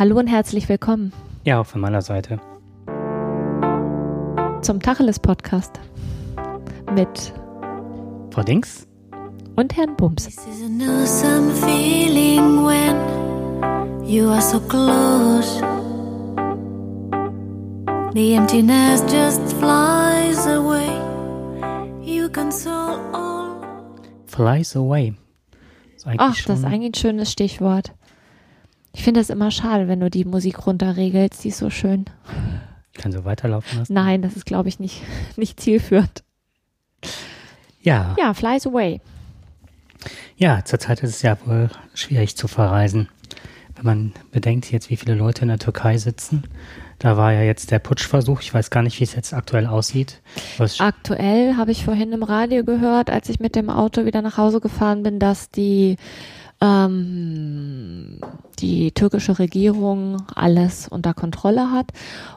Hallo und herzlich willkommen Ja, auch von meiner Seite. zum Tacheles Podcast mit Frau Dings? und Herrn Bums. This is an awesome feeling when you are so close. The emptiness just flies away. You console all. Flies away. Ach, das ist eigentlich ein schönes Stichwort. Ich finde es immer schade, wenn du die Musik runterregelst, die ist so schön. Ich kann so weiterlaufen lassen. Nein, das ist, glaube ich, nicht, nicht zielführend. Ja, Ja, Flies Away. ja, zurzeit ist es ja wohl schwierig zu verreisen. Wenn man bedenkt jetzt, wie viele Leute in der Türkei sitzen. Da war ja jetzt der Putschversuch. Ich weiß gar nicht, wie es jetzt aktuell aussieht. Was, Aktuell habe ich vorhin im Radio gehört, als ich mit dem Auto wieder nach Hause gefahren bin, dass die, ähm, die türkische Regierung alles unter Kontrolle hat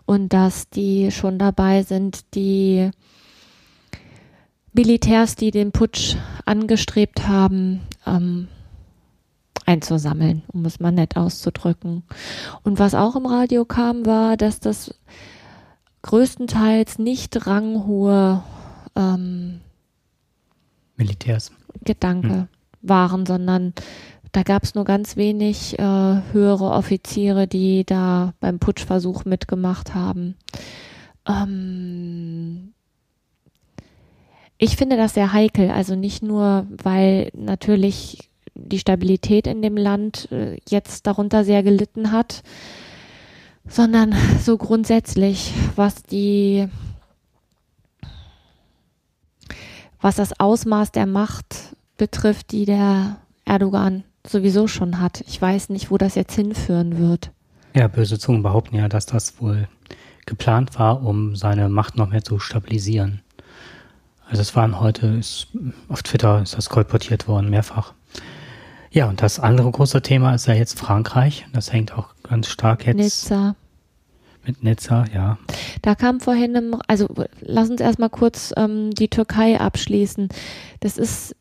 und dass die schon dabei sind, die Militärs, die den Putsch angestrebt haben, ähm, einzusammeln, um es mal nett auszudrücken. Und was auch im Radio kam, war, dass das größtenteils nicht ranghohe ähm, Militärs. Gedanke Hm. waren, sondern da gab es nur ganz wenig äh, höhere Offiziere, die da beim Putschversuch mitgemacht haben. Ähm, ich finde das sehr heikel, also nicht nur, weil natürlich die Stabilität in dem Land äh, jetzt darunter sehr gelitten hat, sondern so grundsätzlich, was die was das Ausmaß der Macht betrifft, die der Erdogan sowieso schon hat. Ich weiß nicht, wo das jetzt hinführen wird. Ja, böse Zungen behaupten ja, dass das wohl geplant war, um seine Macht noch mehr zu stabilisieren. Also es waren heute, ist, auf Twitter ist das kolportiert worden, mehrfach. Ja, und das andere große Thema ist ja jetzt Frankreich. Das hängt auch ganz stark jetzt Nizza. mit Nizza, ja. Da kam vorhin, im, also lass uns erstmal kurz ähm, die Türkei abschließen. Das ist,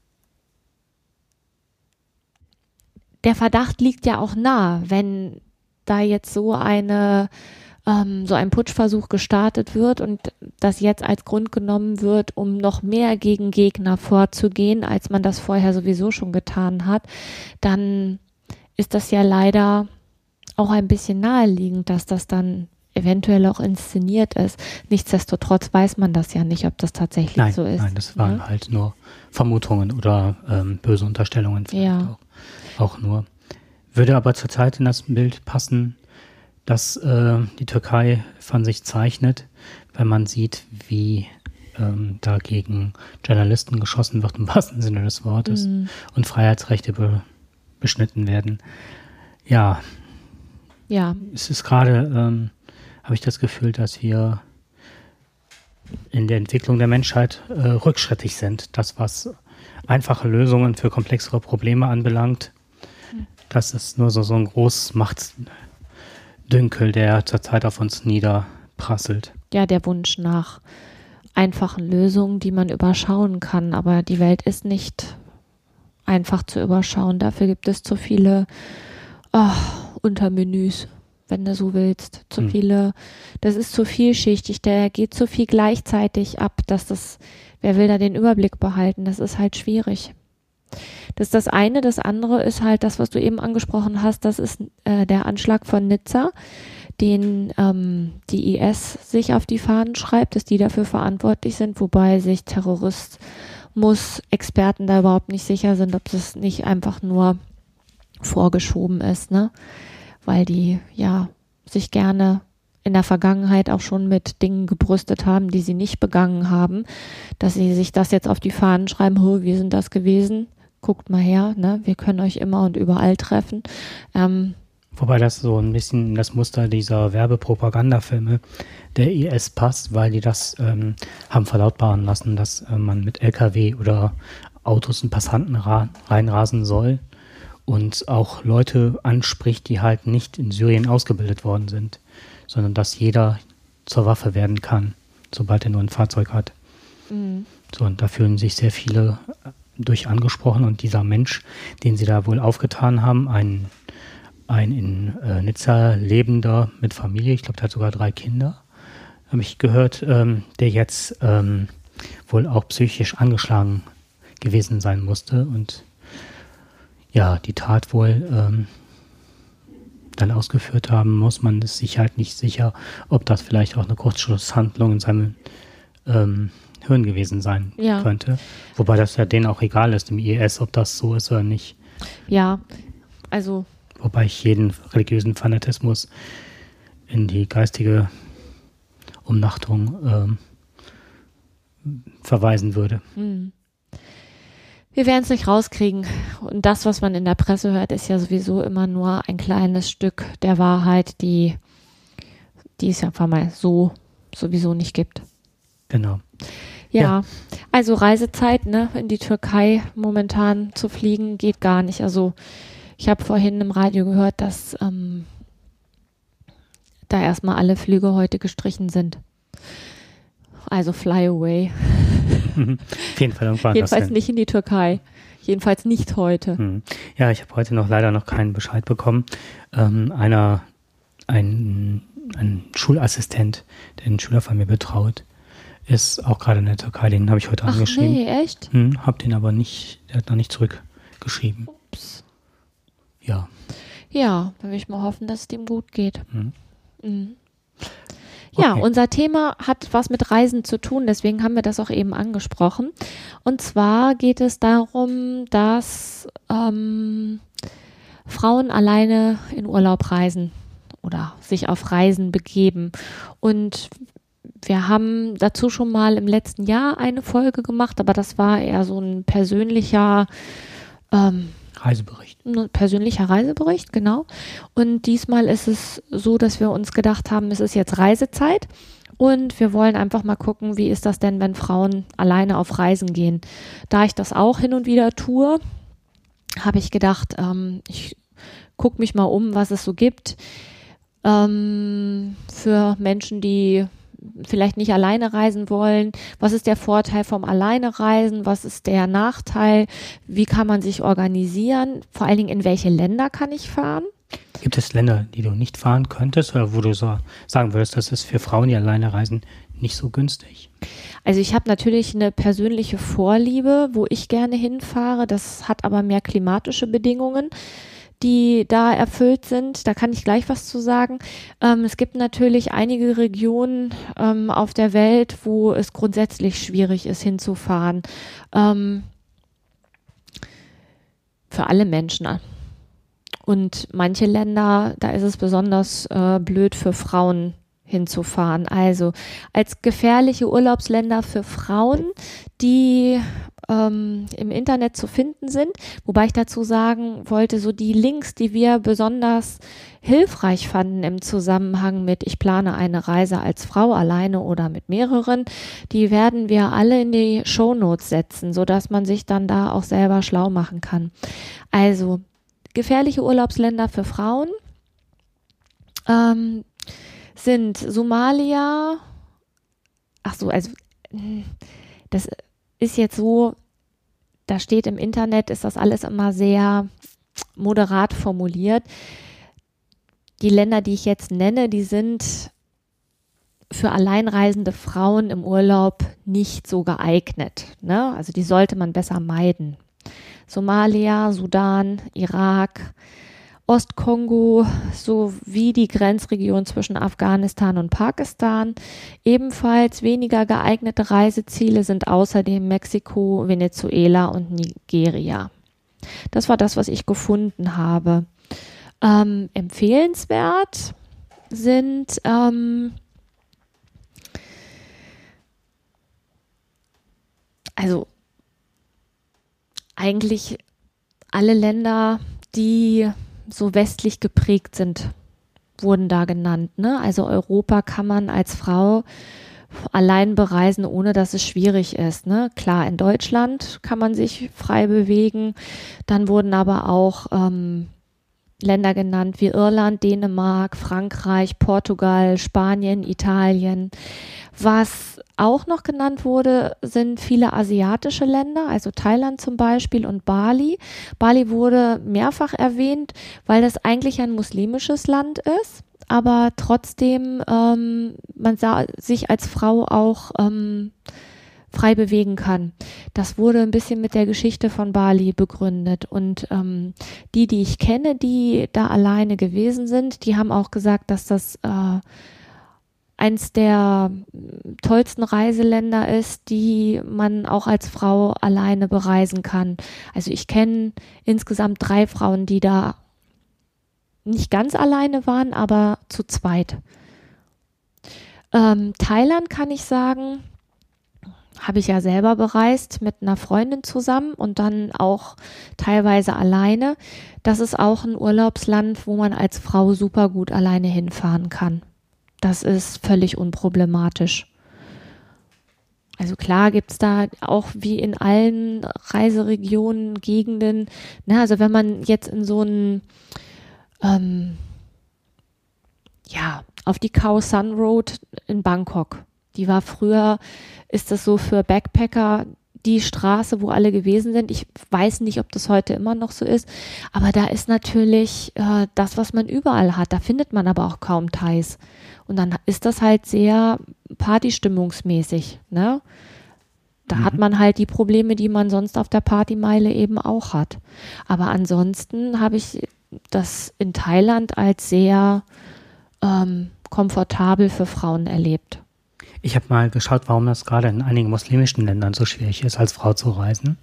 der Verdacht liegt ja auch nah, wenn da jetzt so eine, ähm, so ein Putschversuch gestartet wird und das jetzt als Grund genommen wird, um noch mehr gegen Gegner vorzugehen, als man das vorher sowieso schon getan hat, dann ist das ja leider auch ein bisschen naheliegend, dass das dann eventuell auch inszeniert ist. Nichtsdestotrotz weiß man das ja nicht, ob das tatsächlich Nein, so ist. nein, das waren ne? halt nur Vermutungen oder ähm, böse Unterstellungen Ja. auch, auch nur. Würde aber zurzeit in das Bild passen, dass äh, die Türkei von sich zeichnet, wenn man sieht, wie ähm, da gegen Journalisten geschossen wird, im wahrsten Sinne des Wortes, Mhm. und Freiheitsrechte be beschnitten werden. Ja, Ja, es ist gerade, ähm, habe ich das Gefühl, dass wir in der Entwicklung der Menschheit äh, rückschrittig sind. Das, was einfache Lösungen für komplexere Probleme anbelangt, das ist nur so, so ein großes Machtdünkel, der zurzeit auf uns niederprasselt. ja, der Wunsch nach einfachen Lösungen, die man überschauen kann. Aber die Welt ist nicht einfach zu überschauen. Dafür gibt es zu viele ah, Untermenüs, wenn du so willst. Zu Hm. viele, das ist zu vielschichtig, da geht zu viel gleichzeitig ab, dass das, wer will da den Überblick behalten? Das ist halt schwierig. Das ist das eine. Das andere ist halt das, was du eben angesprochen hast. Das ist äh, der Anschlag von Nizza, den ähm, die IS sich auf die Fahnen schreibt, dass die dafür verantwortlich sind, wobei sich Terrorismus-Experten da überhaupt nicht sicher sind, ob das nicht einfach nur vorgeschoben ist, ne? Weil die ja sich gerne in der Vergangenheit auch schon mit Dingen gebrüstet haben, die sie nicht begangen haben, dass sie sich das jetzt auf die Fahnen schreiben, "Ho, wir sind das gewesen, guckt mal her, ne? Wir können euch immer und überall treffen. Ähm, Wobei das so ein bisschen das Muster dieser Werbepropagandafilme der IS passt, weil die das ähm, haben verlautbaren lassen, dass äh, man mit LKW oder Autos und Passanten ra reinrasen soll und auch Leute anspricht, die halt nicht in Syrien ausgebildet worden sind, sondern dass jeder zur Waffe werden kann, sobald er nur ein Fahrzeug hat. So, und da fühlen sich sehr viele durch angesprochen und dieser Mensch, den sie da wohl aufgetan haben, ein ein in äh, Nizza lebender mit Familie, ich glaube, der hat sogar drei Kinder, habe ich gehört, ähm, der jetzt ähm, wohl auch psychisch angeschlagen gewesen sein musste und ja, die Tat wohl ähm, dann ausgeführt haben muss. Man ist sich halt nicht sicher, ob das vielleicht auch eine Kurzschlusshandlung in seinem ähm, Hirn gewesen sein Ja. könnte. Wobei das ja denen auch egal ist im IS, ob das so ist oder nicht. Ja, also Wobei ich jeden religiösen Fanatismus in die geistige Umnachtung ähm, verweisen würde. hm. wir werden es nicht rauskriegen. Und das, was man in der Presse hört, ist ja sowieso immer nur ein kleines Stück der Wahrheit, die, die es einfach mal so sowieso nicht gibt. Genau. Ja, Ja. also Reisezeit, ne, in die Türkei momentan zu fliegen, geht gar nicht. Also ich habe vorhin im Radio gehört, dass ähm, da erstmal alle Flüge heute gestrichen sind. Also fly away. Auf jeden Fall irgendwann. Jedenfalls nicht in die Türkei. Jedenfalls nicht heute. Hm. Ja, ich habe heute noch leider noch keinen Bescheid bekommen. Ähm, einer, ein, ein Schulassistent, der einen Schüler von mir betraut, ist auch gerade in der Türkei. Den habe ich heute Ach angeschrieben. nee, echt? Hm, hab den aber nicht, der hat noch nicht zurückgeschrieben. Ups. Ja. Ja, dann will ich mal hoffen, dass es dem gut geht. Hm. Mhm. Ja, Okay. unser Thema hat was mit Reisen zu tun, deswegen haben wir das auch eben angesprochen. Und zwar geht es darum, dass ähm, Frauen alleine in Urlaub reisen oder sich auf Reisen begeben. Und wir haben dazu schon mal im letzten Jahr eine Folge gemacht, aber das war eher so ein persönlicher ähm, Reisebericht. ein persönlicher Reisebericht, genau. Und diesmal ist es so, dass wir uns gedacht haben, es ist jetzt Reisezeit und wir wollen einfach mal gucken, wie ist das denn, wenn Frauen alleine auf Reisen gehen. Da ich das auch hin und wieder tue, habe ich gedacht, ähm, ich gucke mich mal um, was es so gibt ähm, für Menschen, die vielleicht nicht alleine reisen wollen. Was ist der Vorteil vom Alleine reisen? Was ist der Nachteil? Wie kann man sich organisieren? Vor allen Dingen, in welche Länder kann ich fahren? Gibt es Länder, die du nicht fahren könntest oder wo du so sagen würdest, das ist für Frauen, die alleine reisen, nicht so günstig? Also ich habe natürlich eine persönliche Vorliebe, wo ich gerne hinfahre. Das hat aber mehr klimatische Bedingungen, die da erfüllt sind. Da kann ich gleich was zu sagen. Ähm, es gibt natürlich einige Regionen ähm, auf der Welt, wo es grundsätzlich schwierig ist, hinzufahren. Ähm, für alle Menschen. Und manche Länder, da ist es besonders äh, blöd für Frauen hinzufahren. Also als gefährliche Urlaubsländer für Frauen, die ähm, im Internet zu finden sind. Wobei ich dazu sagen wollte, so die Links, die wir besonders hilfreich fanden im Zusammenhang mit, ich plane eine Reise als Frau alleine oder mit mehreren, die werden wir alle in die Shownotes setzen, sodass man sich dann da auch selber schlau machen kann. Also gefährliche Urlaubsländer für Frauen ähm, sind Somalia. Ach so, also das ist jetzt so, da steht im Internet, ist das alles immer sehr moderat formuliert. Die Länder, die ich jetzt nenne, die sind für alleinreisende Frauen im Urlaub nicht so geeignet. Ne? Also die sollte man besser meiden. Somalia, Sudan, Irak, Ostkongo sowie die Grenzregion zwischen Afghanistan und Pakistan. Ebenfalls weniger geeignete Reiseziele sind außerdem Mexiko, Venezuela und Nigeria. Das war das, was ich gefunden habe. Ähm, empfehlenswert sind ähm, also eigentlich alle Länder, die so westlich geprägt sind, wurden da genannt. Ne? Also Europa kann man als Frau allein bereisen, ohne dass es schwierig ist. Ne? Klar, in Deutschland kann man sich frei bewegen. Dann wurden aber auch ähm, Länder genannt wie Irland, Dänemark, Frankreich, Portugal, Spanien, Italien. Was auch noch genannt wurde, sind viele asiatische Länder, also Thailand zum Beispiel und Bali. Bali wurde mehrfach erwähnt, weil das eigentlich ein muslimisches Land ist, aber trotzdem ähm, man sah sich als Frau auch ähm, frei bewegen kann. Das wurde ein bisschen mit der Geschichte von Bali begründet. Und ähm, die, die ich kenne, die da alleine gewesen sind, die haben auch gesagt, dass das äh, eins der tollsten Reiseländer ist, die man auch als Frau alleine bereisen kann. Also ich kenne insgesamt drei Frauen, die da nicht ganz alleine waren, aber zu zweit. Ähm, Thailand kann ich sagen, habe ich ja selber bereist mit einer Freundin zusammen und dann auch teilweise alleine. Das ist auch ein Urlaubsland, wo man als Frau super gut alleine hinfahren kann. Das ist völlig unproblematisch. Also klar gibt's da auch wie in allen Reiseregionen, Gegenden, ne, also wenn man jetzt in so einen, ähm, ja, auf die Khao Sun Road in Bangkok, die war früher, ist das so für Backpacker die Straße, wo alle gewesen sind. Ich weiß nicht, ob das heute immer noch so ist, aber da ist natürlich äh, das, was man überall hat. Da findet man aber auch kaum Thais. Und dann ist das halt sehr partystimmungsmäßig, ne? Da mhm. hat man halt die Probleme, die man sonst auf der Partymeile eben auch hat. Aber ansonsten habe ich das in Thailand als sehr ähm, komfortabel für Frauen erlebt. Ich habe mal geschaut, warum das gerade in einigen muslimischen Ländern so schwierig ist, als Frau zu reisen.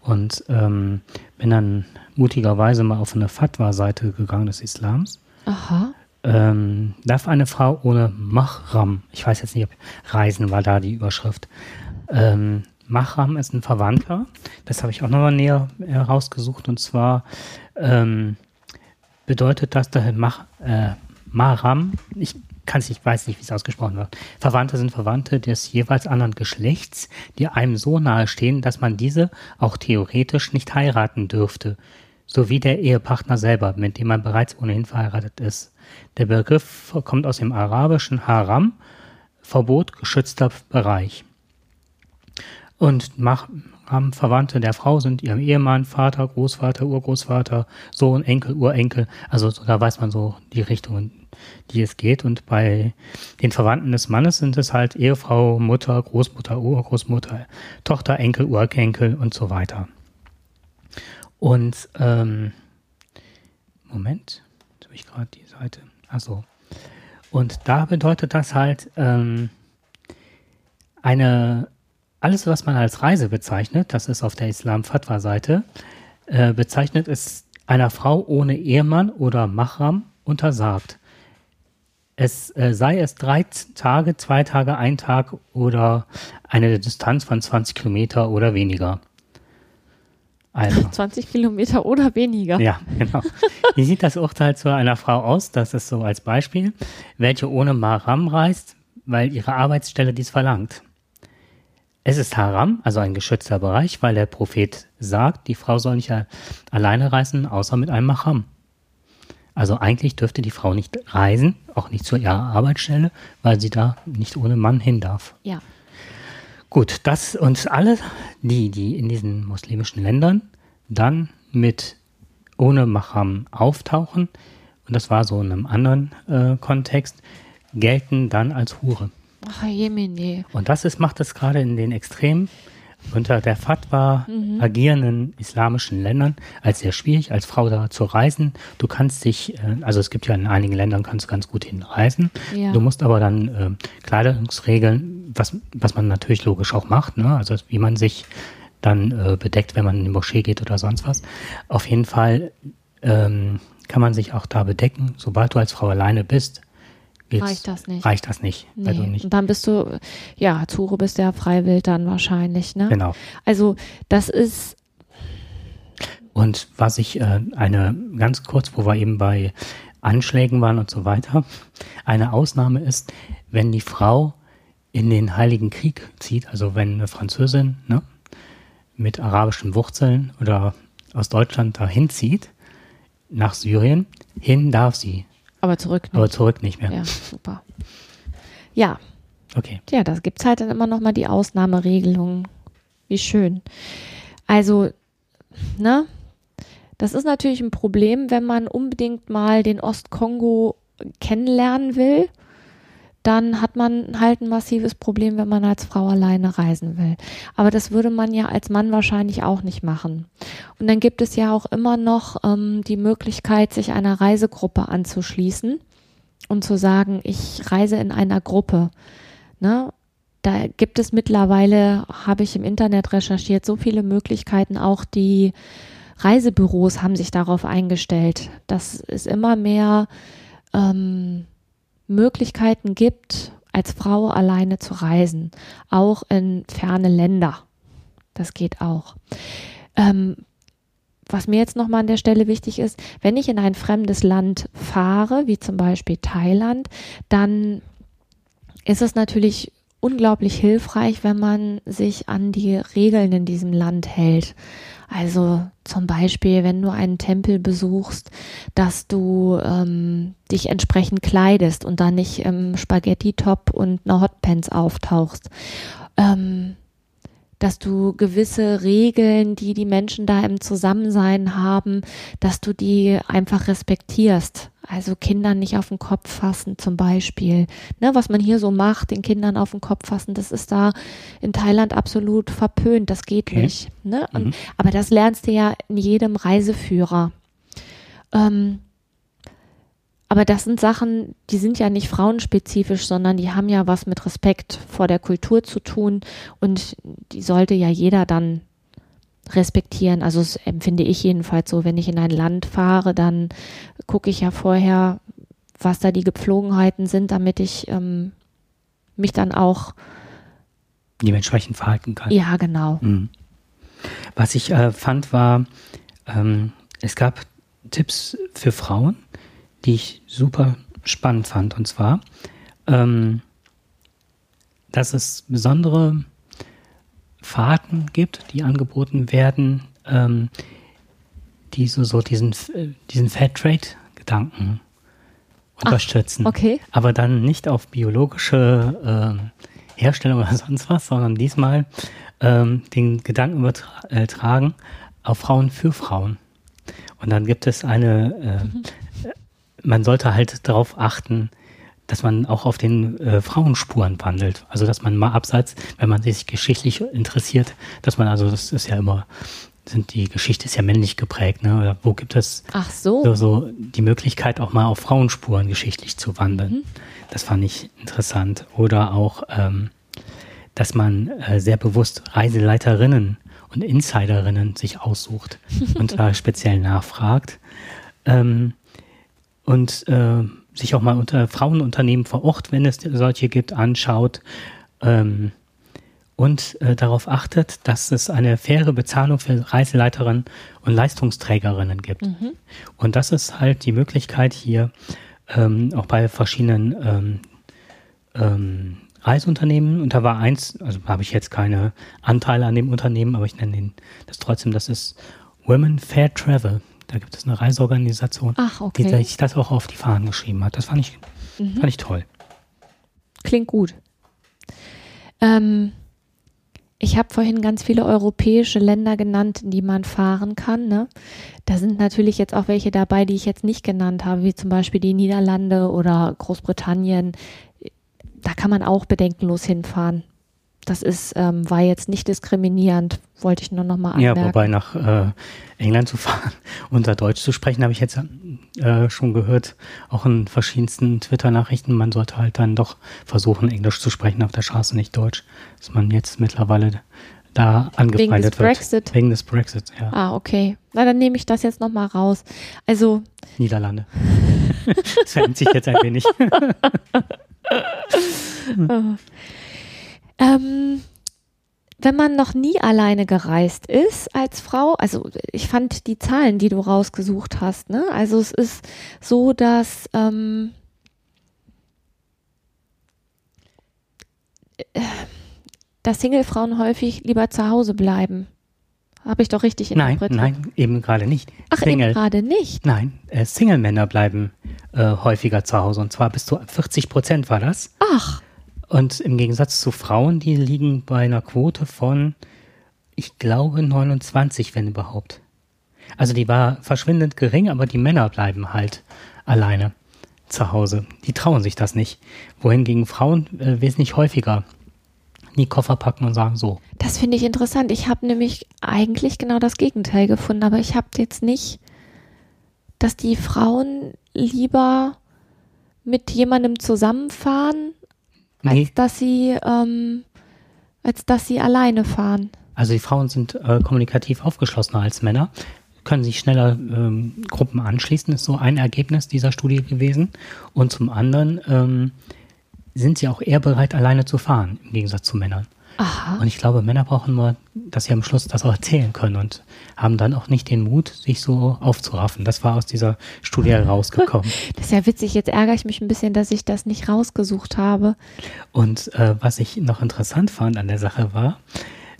Und ähm, bin dann mutigerweise mal auf eine Fatwa-Seite gegangen des Islams. Aha. Ähm, darf eine Frau ohne Mahram, ich weiß jetzt nicht, ob Reisen war da die Überschrift. Ähm, Mahram ist ein Verwandter, das habe ich auch nochmal näher herausgesucht und zwar ähm, bedeutet das, der Mah, äh, Mahram, ich kann ich weiß nicht, wie es ausgesprochen wird. Verwandte sind Verwandte des jeweils anderen Geschlechts, die einem so nahe stehen, dass man diese auch theoretisch nicht heiraten dürfte, sowie der Ehepartner selber, mit dem man bereits ohnehin verheiratet ist. Der Begriff kommt aus dem arabischen Haram, Verbot geschützter Bereich. Und Mahram Verwandte der Frau sind ihrem Ehemann, Vater, Großvater, Urgroßvater, Sohn, Enkel, Urenkel. Also da weiß man so die Richtungen, die es geht. Und bei den Verwandten des Mannes sind es halt Ehefrau, Mutter, Großmutter, Urgroßmutter, Tochter, Enkel, Urenkel und so weiter. Und ähm, Moment, jetzt habe ich gerade die Seite. Achso. Und da bedeutet das halt ähm, eine alles, was man als Reise bezeichnet, das ist auf der Islam-Fatwa-Seite, äh, bezeichnet es einer Frau ohne Ehemann oder Mahram untersagt es äh, sei es drei Tage, zwei Tage, ein Tag oder eine Distanz von 20 Kilometer oder weniger. Also. 20 Kilometer oder weniger. Ja, genau. Wie sieht das Urteil zu einer Frau aus? Das ist so als Beispiel, welche ohne Maram reist, weil ihre Arbeitsstelle dies verlangt. Es ist Haram, also ein geschützter Bereich, weil der Prophet sagt, die Frau soll nicht alleine reisen, außer mit einem Mahram. Also eigentlich dürfte die Frau nicht reisen, auch nicht zu ihrer Arbeitsstelle, weil sie da nicht ohne Mann hin darf. Ja. Gut, das und alle, die, die in diesen muslimischen Ländern dann mit ohne Mahram auftauchen, und das war so in einem anderen äh, Kontext, gelten dann als Hure. Ach, Jemine. Und das ist, macht es gerade in den extrem unter der Fatwa mhm. agierenden islamischen Ländern als sehr schwierig, als Frau da zu reisen. Du kannst dich, äh, also es gibt ja in einigen Ländern kannst du ganz gut hinreisen. Ja. Du musst aber dann äh, Kleidungsregeln, was, was man natürlich logisch auch macht, ne? also wie man sich dann äh, bedeckt, wenn man in die Moschee geht oder sonst was. Auf jeden Fall ähm, kann man sich auch da bedecken, sobald du als Frau alleine bist reicht das nicht. Reicht das nicht. Nee. nicht. Und dann bist du, ja, Zure bist ja freiwillig dann wahrscheinlich, ne? Genau. Also das ist. Und was ich äh, eine ganz kurz, wo wir eben bei Anschlägen waren und so weiter, eine Ausnahme ist, wenn die Frau in den Heiligen Krieg zieht, also wenn eine Französin ne, mit arabischen Wurzeln oder aus Deutschland dahin zieht, nach Syrien. Hin darf sie, Aber zurück nicht. aber zurück nicht mehr. ja, super. Ja, Okay. Tja, das gibt's halt dann immer noch mal die Ausnahmeregelungen. Wie schön. Also, ne? Das ist natürlich ein Problem, wenn man unbedingt mal den Ostkongo kennenlernen will. Dann hat man halt ein massives Problem, wenn man als Frau alleine reisen will. Aber das würde man ja als Mann wahrscheinlich auch nicht machen. Und dann gibt es ja auch immer noch ähm, die Möglichkeit, sich einer Reisegruppe anzuschließen und zu sagen, ich reise in einer Gruppe. Ne? Da gibt es mittlerweile, habe ich im Internet recherchiert, so viele Möglichkeiten. Auch die Reisebüros haben sich darauf eingestellt, dass es immer mehr ähm, Möglichkeiten gibt, als Frau alleine zu reisen, auch in ferne Länder. Das geht auch. Ähm, was mir jetzt nochmal an der Stelle wichtig ist, wenn ich in ein fremdes Land fahre, wie zum Beispiel Thailand, dann ist es natürlich unglaublich hilfreich, wenn man sich an die Regeln in diesem Land hält. Also zum Beispiel, wenn du einen Tempel besuchst, dass du ähm, dich entsprechend kleidest und da nicht im Spaghetti-Top und einer Hotpants auftauchst. Ähm, dass du gewisse Regeln, die die Menschen da im Zusammensein haben, dass du die einfach respektierst. Also Kindern nicht auf den Kopf fassen zum Beispiel. Ne, was man hier so macht, den Kindern auf den Kopf fassen, das ist da in Thailand absolut verpönt. Das geht Okay. nicht. Ne? Und, Mhm. Aber das lernst du ja in jedem Reiseführer. Ähm, aber das sind Sachen, die sind ja nicht frauenspezifisch, sondern die haben ja was mit Respekt vor der Kultur zu tun und die sollte ja jeder dann respektieren. Also das empfinde ich jedenfalls so, wenn ich in ein Land fahre, dann gucke ich ja vorher, was da die Gepflogenheiten sind, damit ich ähm, mich dann auch, Dementsprechend verhalten kann. ja genau, Mhm. Was ich äh, fand, war, ähm, es gab Tipps für Frauen, die ich super spannend fand. Und zwar, ähm, dass es besondere Fahrten gibt, die angeboten werden, ähm, die so, so diesen, äh, diesen Fairtrade-Gedanken unterstützen. okay. Aber dann nicht auf biologische ähm, Herstellung oder sonst was, sondern diesmal ähm, den Gedanken übertragen auf Frauen für Frauen. Und dann gibt es eine, ähm, äh, man sollte halt darauf achten, dass man auch auf den äh, Frauenspuren wandelt. Also dass man mal abseits, wenn man sich geschichtlich interessiert, dass man also, das ist ja immer, sind die Geschichte ist ja männlich geprägt, ne? Oder wo gibt es Ach so. so, so die Möglichkeit, auch mal auf Frauenspuren geschichtlich zu wandeln. Das fand ich interessant. Oder auch, ähm, dass man äh, sehr bewusst Reiseleiterinnen und Insiderinnen sich aussucht und da speziell nachfragt. Ähm, und äh, sich auch mal unter Frauenunternehmen vor Ort, wenn es solche gibt, anschaut. Ähm, und äh, darauf achtet, dass es eine faire Bezahlung für Reiseleiterinnen und Leistungsträgerinnen gibt. Und das ist halt die Möglichkeit hier ähm, auch bei verschiedenen ähm, ähm, Reiseunternehmen. Und da war eins, also habe ich jetzt keine Anteile an dem Unternehmen, aber ich nenne den das trotzdem, das ist Women Fair Travel. Da gibt es eine Reiseorganisation, Ach, die okay. sich das auch auf die Fahnen geschrieben hat. Das fand ich, fand ich toll. Klingt gut. Ähm, ich habe vorhin ganz viele europäische Länder genannt, in die man fahren kann. Ne? Da sind natürlich jetzt auch welche dabei, die ich jetzt nicht genannt habe, wie zum Beispiel die Niederlande oder Großbritannien. Da kann man auch bedenkenlos hinfahren. Das ist, ähm, war jetzt nicht diskriminierend, wollte ich nur noch mal Ja, anmerken. wobei nach äh, England zu fahren und da Deutsch zu sprechen, habe ich jetzt äh, schon gehört, auch in verschiedensten Twitter-Nachrichten, man sollte halt dann doch versuchen, Englisch zu sprechen auf der Straße, nicht Deutsch, dass man jetzt mittlerweile da angefeindet wird. Brexit? Wegen des Brexit, ja. Ah, okay. Na, dann nehme ich das jetzt noch mal raus. Also, Niederlande. das verändert sich jetzt ein wenig. Ähm, wenn man noch nie alleine gereist ist als Frau, also ich fand die Zahlen, die du rausgesucht hast, ne? Also es ist so, dass ähm, äh, dass Singlefrauen häufig lieber zu Hause bleiben, Habe ich doch richtig Nein, interpretiert? nein, eben gerade nicht. Ach, eben gerade nicht. Nein, äh, Single-Männer bleiben äh, häufiger zu Hause und zwar bis zu 40 Prozent war das. Ach, Und im Gegensatz zu Frauen, die liegen bei einer Quote von, ich glaube, 29, wenn überhaupt. Also die war verschwindend gering, aber die Männer bleiben halt alleine zu Hause. Die trauen sich das nicht. Wohingegen Frauen äh, wesentlich häufiger die Koffer packen und sagen so. das finde ich interessant. Ich habe nämlich eigentlich genau das Gegenteil gefunden, aber ich habe jetzt nicht, dass die Frauen lieber mit jemandem zusammenfahren, Nee, als dass sie, ähm, als dass sie alleine fahren. also die Frauen sind äh, kommunikativ aufgeschlossener als Männer, können sich schneller ähm, Gruppen anschließen, ist so ein Ergebnis dieser Studie gewesen. Und zum anderen ähm, sind sie auch eher bereit, alleine zu fahren, im Gegensatz zu Männern. Aha. Und ich glaube, Männer brauchen nur, dass sie am Schluss das auch erzählen können und haben dann auch nicht den Mut, sich so aufzuraffen. Das war aus dieser Studie herausgekommen. Das ist ja witzig. Jetzt ärgere ich mich ein bisschen, dass ich das nicht rausgesucht habe. Und äh, was ich noch interessant fand an der Sache war,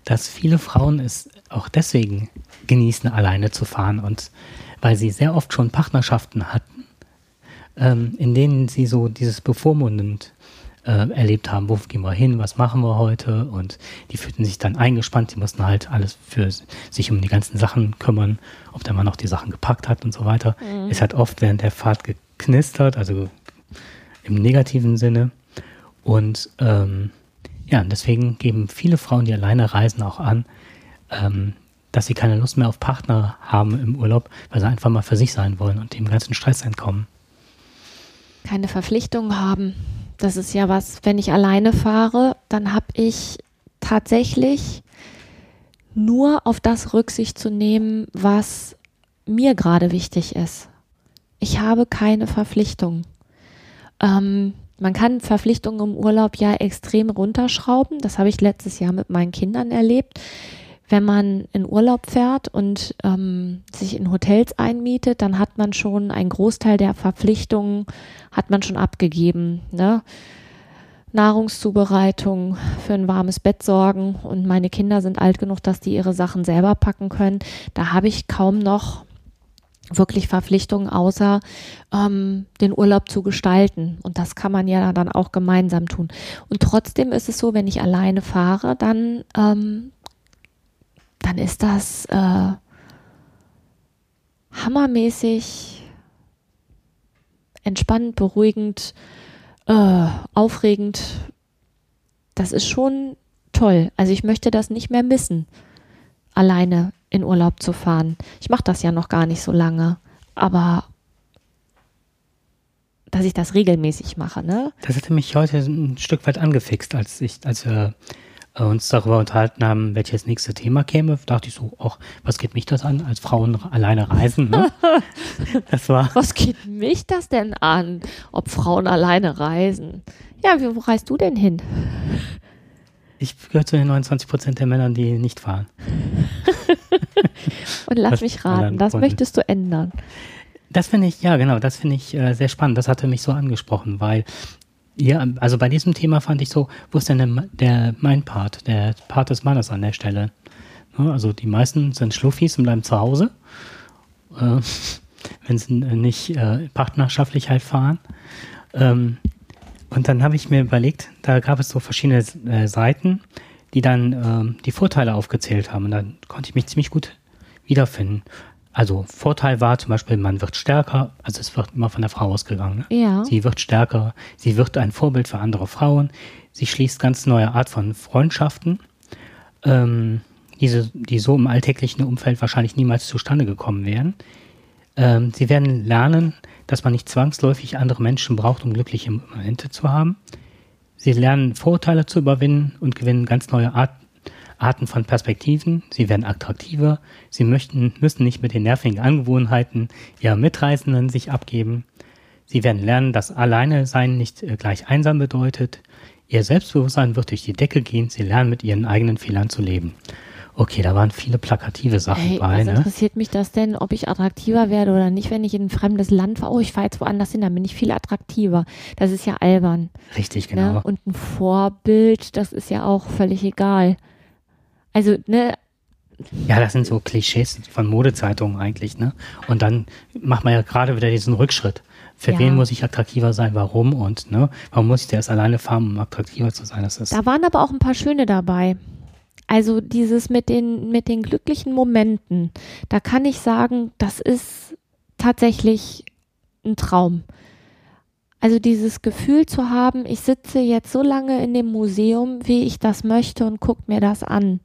dass viele Frauen es auch deswegen genießen, alleine zu fahren und weil sie sehr oft schon Partnerschaften hatten, ähm, in denen sie so dieses bevormundend äh, erlebt haben, wo gehen wir hin, was machen wir heute und die fühlten sich dann eingespannt, die mussten halt alles für sich um die ganzen Sachen kümmern, ob der Mann auch die Sachen gepackt hat und so weiter. Es hat oft während der Fahrt geknistert, also im negativen Sinne und ähm, ja, deswegen geben viele Frauen, die alleine reisen, auch an, ähm, dass sie keine Lust mehr auf Partner haben im Urlaub, weil sie einfach mal für sich sein wollen und dem ganzen Stress entkommen. keine Verpflichtungen haben. Das ist ja was, wenn ich alleine fahre, dann habe ich tatsächlich nur auf das Rücksicht zu nehmen, was mir gerade wichtig ist. Ich habe keine Verpflichtung. Ähm, man kann Verpflichtungen im Urlaub ja extrem runterschrauben. Das habe ich letztes Jahr mit meinen Kindern erlebt. Wenn man in Urlaub fährt und ähm, sich in Hotels einmietet, dann hat man schon einen Großteil der Verpflichtungen hat man schon abgegeben. Ne? Nahrungszubereitung, für ein warmes Bett sorgen und meine Kinder sind alt genug, dass die ihre Sachen selber packen können. Da habe ich kaum noch wirklich Verpflichtungen, außer ähm, den Urlaub zu gestalten. Und das kann man ja dann auch gemeinsam tun. Und trotzdem ist es so, wenn ich alleine fahre, dann, ähm, dann ist das äh, hammermäßig entspannend, beruhigend, äh, aufregend. Das ist schon toll. Also ich möchte das nicht mehr missen, alleine in Urlaub zu fahren. Ich mache das ja noch gar nicht so lange, aber dass ich das regelmäßig mache, ne? Das hatte mich heute ein Stück weit angefixt, als ich, als wir äh, uns darüber unterhalten haben, welches nächste Thema käme, dachte ich so, ach, was geht mich das an, als Frauen alleine reisen, ne? das war, Was geht mich das denn an, ob Frauen alleine reisen? Ja, wie- wo reist du denn hin? ich gehöre zu den 29 Prozent der Männern, die nicht fahren. Und lass Was mich raten, das möchtest du ändern. Das finde ich, ja genau, das finde ich äh, sehr spannend. Das hatte mich so angesprochen, weil, ja, also bei diesem Thema fand ich so, wo ist denn der, der mein Part, der Part des Mannes an der Stelle? Ne, also die meisten sind Schluffis und bleiben zu Hause, äh, wenn sie äh, nicht äh, partnerschaftlich halt fahren. Ähm, und dann habe ich mir überlegt, da gab es so verschiedene äh, Seiten, die dann ähm, die Vorteile aufgezählt haben. Und dann konnte ich mich ziemlich gut wiederfinden. Also Vorteil war zum Beispiel, man wird stärker, also es wird immer von der Frau ausgegangen. Ne? Ja. Sie wird stärker, sie wird ein Vorbild für andere Frauen, sie schließt ganz neue Art von Freundschaften, ähm, diese, die so im alltäglichen Umfeld wahrscheinlich niemals zustande gekommen wären. Ähm, sie werden lernen, dass man nicht zwangsläufig andere Menschen braucht, um glückliche Momente zu haben. Sie lernen Vorurteile zu überwinden und gewinnen ganz neue Art, Arten von Perspektiven. Sie werden attraktiver. Sie möchten, müssen nicht mit den nervigen Angewohnheiten ihrer Mitreisenden sich abgeben. Sie werden lernen, dass alleine sein nicht äh, gleich einsam bedeutet. Ihr Selbstbewusstsein wird durch die Decke gehen. Sie lernen mit ihren eigenen Fehlern zu leben. Okay, da waren viele plakative Sachen Hey, bei, was ne? interessiert mich das denn, ob ich attraktiver werde oder nicht, wenn ich in ein fremdes Land fahre? Oh, ich fahre jetzt woanders hin, dann bin ich viel attraktiver. Das ist ja albern. Richtig, genau. Ne? Und ein Vorbild, das ist ja auch völlig egal. Also, ne, Ja, das sind so Klischees von Modezeitungen eigentlich, ne? Und dann macht man ja gerade wieder diesen Rückschritt. Für Ja. wen muss ich attraktiver sein? Warum? Und ne, warum muss ich da erst alleine fahren, um attraktiver zu sein? Das ist Da waren aber auch ein paar schöne dabei. Also dieses mit den, mit den glücklichen Momenten, da kann ich sagen, das ist tatsächlich ein Traum. Also dieses Gefühl zu haben, ich sitze jetzt so lange in dem Museum, wie ich das möchte und gucke mir das an.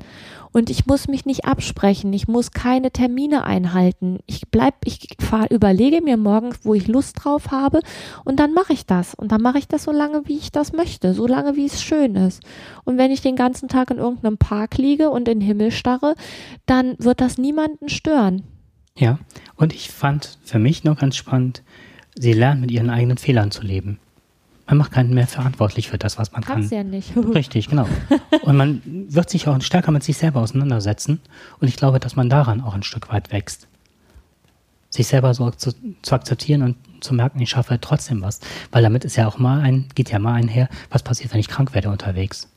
Und ich muss mich nicht absprechen, ich muss keine Termine einhalten. Ich bleib, ich fahr, überlege mir morgens, wo ich Lust drauf habe und dann mache ich das. Und dann mache ich das so lange, wie ich das möchte, so lange, wie es schön ist. Und wenn ich den ganzen Tag in irgendeinem Park liege und in den Himmel starre, dann wird das niemanden stören. Ja, und ich fand für mich noch ganz spannend, sie lernen mit ihren eigenen Fehlern zu leben. Man macht keinen mehr verantwortlich für das, was man Kannst kann. ja nicht. Richtig, genau. Und man wird sich auch stärker mit sich selber auseinandersetzen. Und ich glaube, dass man daran auch ein Stück weit wächst. Sich selber so zu, zu akzeptieren und zu merken, ich schaffe trotzdem was. Weil damit ist ja auch mal ein, geht ja mal einher, was passiert, wenn ich krank werde unterwegs.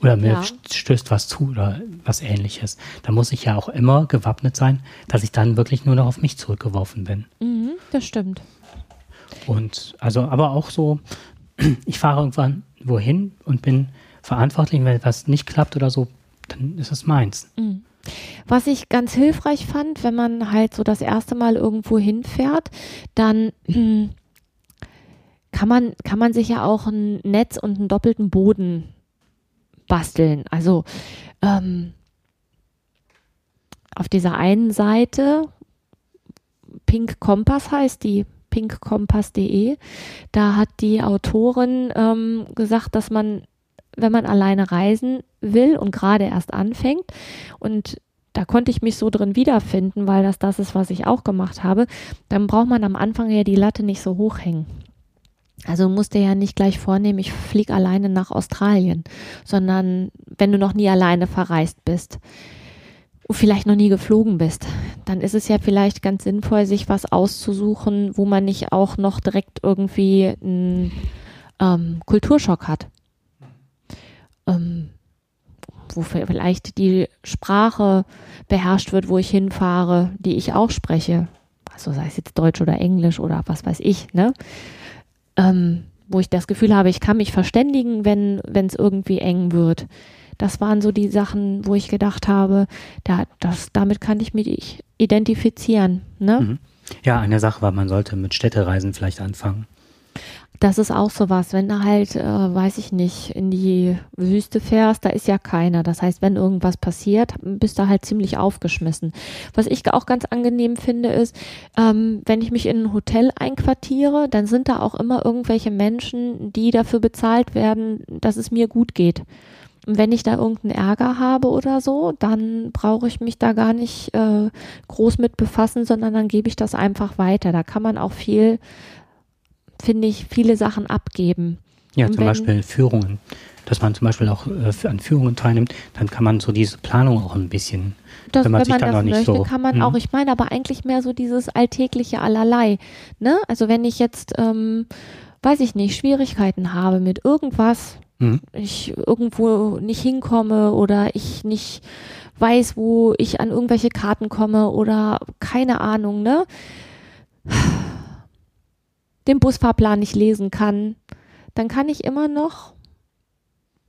Oder mir Ja. stößt was zu oder was ähnliches. Da muss ich ja auch immer gewappnet sein, dass ich dann wirklich nur noch auf mich zurückgeworfen bin. Mhm, das stimmt. Und also, aber auch so, ich fahre irgendwann wohin und bin verantwortlich, wenn etwas nicht klappt oder so, dann ist es meins. Was ich ganz hilfreich fand, wenn man halt so das erste Mal irgendwo hinfährt, dann kann man, kann man sich ja auch ein Netz und einen doppelten Boden basteln. Also ähm, auf dieser einen Seite, Pink Kompass heißt die, pinkkompass.de, da hat die Autorin ähm, gesagt, dass man, wenn man alleine reisen will und gerade erst anfängt, und da konnte ich mich so drin wiederfinden, weil das das ist, was ich auch gemacht habe, dann braucht man am Anfang ja die Latte nicht so hoch hängen. Also musst du ja nicht gleich vornehmen, ich fliege alleine nach Australien, sondern wenn du noch nie alleine verreist bist vielleicht noch nie geflogen bist, dann ist es ja vielleicht ganz sinnvoll, sich was auszusuchen, wo man nicht auch noch direkt irgendwie einen ähm, Kulturschock hat. Ähm, wo vielleicht die Sprache beherrscht wird, wo ich hinfahre, die ich auch spreche. Also sei es jetzt Deutsch oder Englisch oder was weiß ich, ne? Ähm, wo ich das Gefühl habe, ich kann mich verständigen, wenn wenn es irgendwie eng wird. Das waren so die Sachen, wo ich gedacht habe, da, das, damit kann ich mich identifizieren. Ne? Mhm. Ja, eine Sache war, man sollte mit Städtereisen vielleicht anfangen. Das ist auch sowas, wenn du halt, äh, weiß ich nicht, in die Wüste fährst, da ist ja keiner. Das heißt, wenn irgendwas passiert, bist du halt ziemlich aufgeschmissen. Was ich auch ganz angenehm finde, ist, ähm, wenn ich mich in ein Hotel einquartiere, dann sind da auch immer irgendwelche Menschen, die dafür bezahlt werden, dass es mir gut geht. Und wenn ich da irgendeinen Ärger habe oder so, dann brauche ich mich da gar nicht äh, groß mit befassen, sondern dann gebe ich das einfach weiter. Da kann man auch viel finde ich, viele Sachen abgeben. Ja, Und zum wenn- Beispiel Führungen. Dass man zum Beispiel auch äh, an Führungen teilnimmt, dann kann man so diese Planung auch ein bisschen, Das, wenn man sich dann das möchte, so. kann man Mhm. auch. Ich meine aber eigentlich mehr so dieses alltägliche Allerlei. Ne? Also wenn ich jetzt, ähm, weiß ich nicht, Schwierigkeiten habe mit irgendwas, Mhm. ich irgendwo nicht hinkomme oder ich nicht weiß, wo ich an irgendwelche Karten komme oder keine Ahnung, ne? Den Busfahrplan nicht lesen kann, dann kann ich immer noch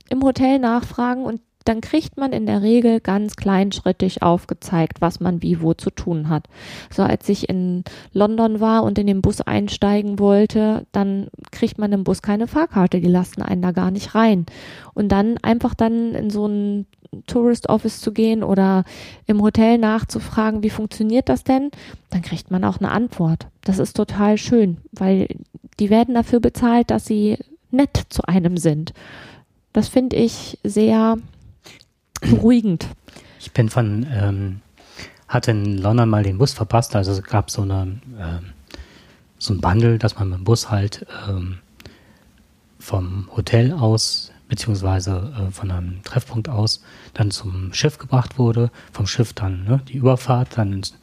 im Hotel nachfragen und dann kriegt man in der Regel ganz kleinschrittig aufgezeigt, was man wie wo zu tun hat. So als ich in London war und in den Bus einsteigen wollte, dann kriegt man im Bus keine Fahrkarte, die lassen einen da gar nicht rein. Und dann einfach dann in so ein Tourist Office zu gehen oder im Hotel nachzufragen, wie funktioniert das denn, dann kriegt man auch eine Antwort. Das ist total schön, weil die werden dafür bezahlt, dass sie nett zu einem sind. Das finde ich sehr beruhigend. Ich bin von, ähm, hatte in London mal den Bus verpasst, also es gab so eine, ähm, so ein Bundle, dass man mit dem Bus halt ähm, vom Hotel aus, beziehungsweise äh, von einem Treffpunkt aus, dann zum Schiff gebracht wurde, vom Schiff dann ne, die Überfahrt, dann ins,